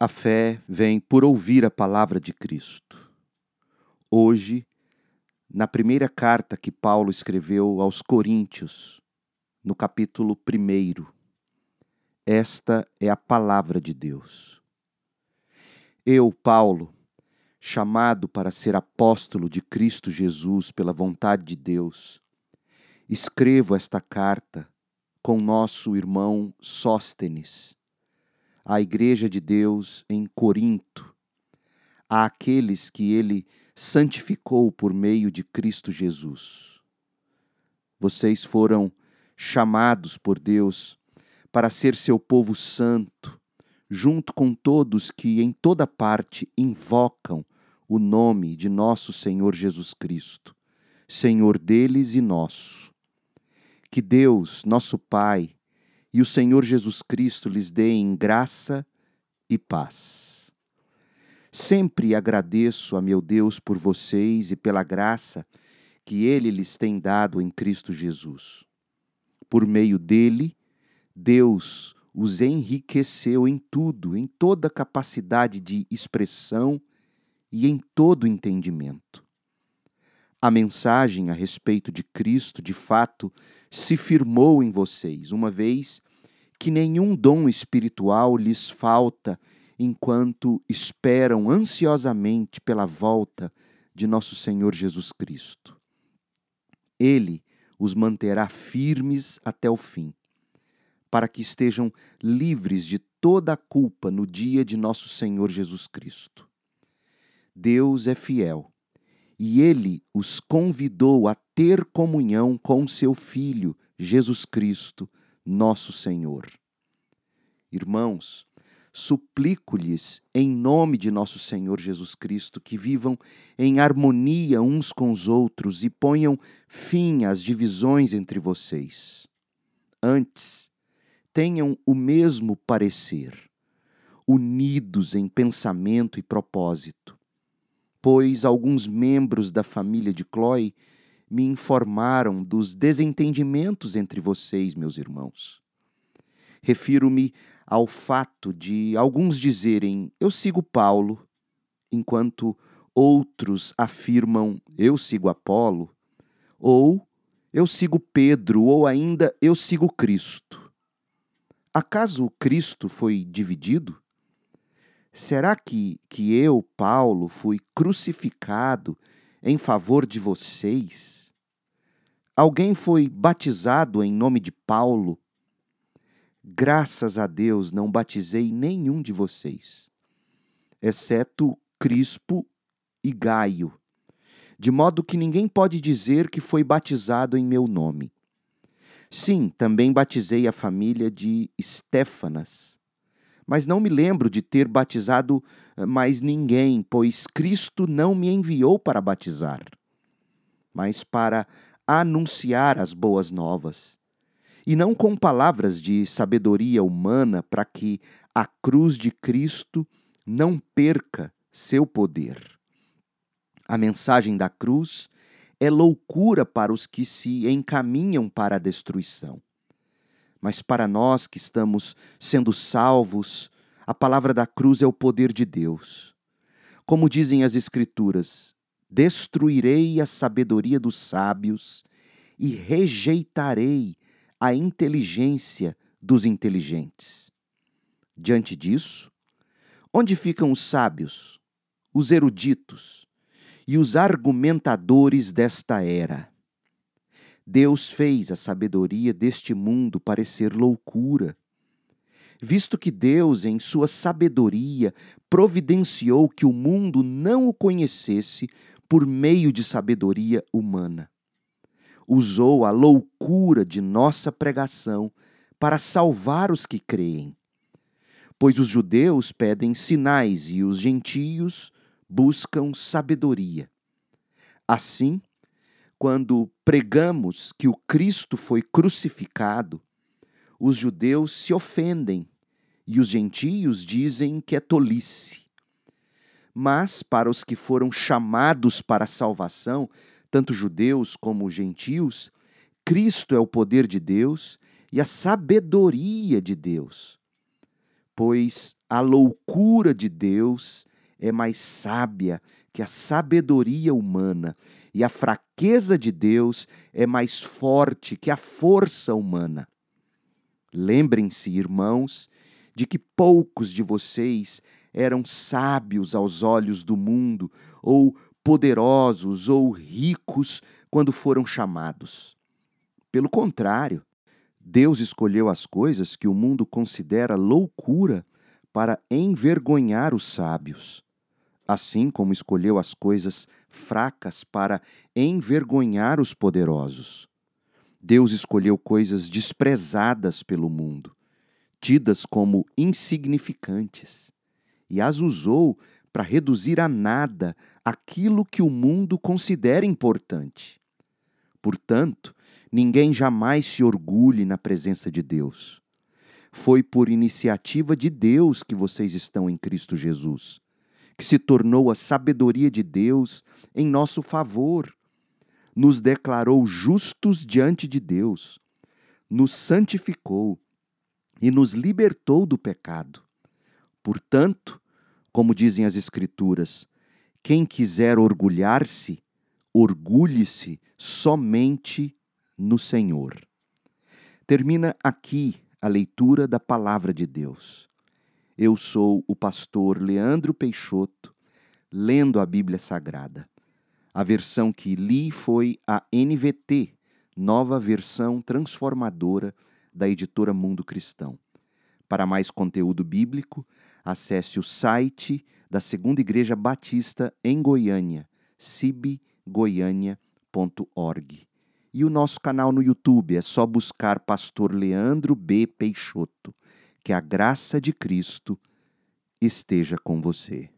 A fé vem por ouvir a palavra de Cristo. Hoje, na primeira carta que Paulo escreveu aos Coríntios, no capítulo 1, esta é a palavra de Deus. Eu, Paulo, chamado para ser apóstolo de Cristo Jesus pela vontade de Deus, escrevo esta carta com nosso irmão Sóstenes à Igreja de Deus em Corinto, àqueles que ele santificou por meio de Cristo Jesus. Vocês foram chamados por Deus para ser seu povo santo, junto com todos que em toda parte invocam o nome de nosso Senhor Jesus Cristo, Senhor deles e nosso. Que Deus, nosso Pai, e o Senhor Jesus Cristo lhes dê em graça e paz. Sempre agradeço a meu Deus por vocês e pela graça que Ele lhes tem dado em Cristo Jesus. Por meio dele, Deus os enriqueceu em tudo, em toda capacidade de expressão e em todo entendimento. A mensagem a respeito de Cristo, de fato, se firmou em vocês, uma vez que nenhum dom espiritual lhes falta enquanto esperam ansiosamente pela volta de nosso Senhor Jesus Cristo. Ele os manterá firmes até o fim, para que estejam livres de toda a culpa no dia de nosso Senhor Jesus Cristo. Deus é fiel e ele os convidou a ter comunhão com seu Filho, Jesus Cristo, nosso Senhor. Irmãos, suplico-lhes, em nome de nosso Senhor Jesus Cristo, que vivam em harmonia uns com os outros e ponham fim às divisões entre vocês. Antes, tenham o mesmo parecer, unidos em pensamento e propósito pois alguns membros da família de Chloe me informaram dos desentendimentos entre vocês, meus irmãos. Refiro-me ao fato de alguns dizerem eu sigo Paulo, enquanto outros afirmam eu sigo Apolo, ou eu sigo Pedro, ou ainda eu sigo Cristo. Acaso Cristo foi dividido? Será que, que eu, Paulo, fui crucificado em favor de vocês? Alguém foi batizado em nome de Paulo? Graças a Deus não batizei nenhum de vocês, exceto Crispo e Gaio, de modo que ninguém pode dizer que foi batizado em meu nome. Sim, também batizei a família de Estéfanas mas não me lembro de ter batizado eh, mais ninguém, pois Cristo não me enviou para batizar, mas para anunciar as boas novas. E não com palavras de sabedoria humana, para que a cruz de Cristo não perca seu poder. A mensagem da cruz é loucura para os que se encaminham para a destruição mas para nós que estamos sendo salvos, a palavra da cruz é o poder de Deus. Como dizem as Escrituras, destruirei a sabedoria dos sábios e rejeitarei a inteligência dos inteligentes. Diante disso, onde ficam os sábios, os eruditos e os argumentadores desta era? Deus fez a sabedoria deste mundo parecer loucura. Visto que Deus, em sua sabedoria, providenciou que o mundo não o conhecesse por meio de sabedoria humana. Usou a loucura de nossa pregação para salvar os que creem. Pois os judeus pedem sinais e os gentios buscam sabedoria. Assim, quando pregamos que o Cristo foi crucificado, os judeus se ofendem e os gentios dizem que é tolice. Mas para os que foram chamados para a salvação, tanto judeus como gentios, Cristo é o poder de Deus e a sabedoria de Deus. Pois A loucura de Deus é mais sábia que a sabedoria humana, e a fraqueza de Deus é mais forte que a força humana. Lembrem-se, irmãos, de que poucos de vocês eram sábios aos olhos do mundo, ou poderosos ou ricos quando foram chamados. Pelo contrário, Deus escolheu as coisas que o mundo considera loucura para envergonhar os sábios, assim como escolheu as coisas fracas para envergonhar os poderosos. Deus escolheu coisas desprezadas pelo mundo, tidas como insignificantes, e as usou para reduzir a nada aquilo que o mundo considera importante. Portanto, ninguém jamais se orgulhe na presença de Deus. Foi por iniciativa de Deus que vocês estão em Cristo Jesus, que se tornou a sabedoria de Deus em nosso favor. Nos declarou justos diante de Deus, nos santificou e nos libertou do pecado. Portanto, como dizem as Escrituras, quem quiser orgulhar-se, orgulhe-se somente no Senhor. Termina aqui a leitura da palavra de Deus. Eu sou o pastor Leandro Peixoto, lendo a Bíblia Sagrada. A versão que li foi a NVT, nova versão transformadora da editora Mundo Cristão. Para mais conteúdo bíblico, acesse o site da Segunda Igreja Batista em Goiânia, cibgoiania.org. E o nosso canal no YouTube é só buscar Pastor Leandro B. Peixoto. Que a graça de Cristo esteja com você.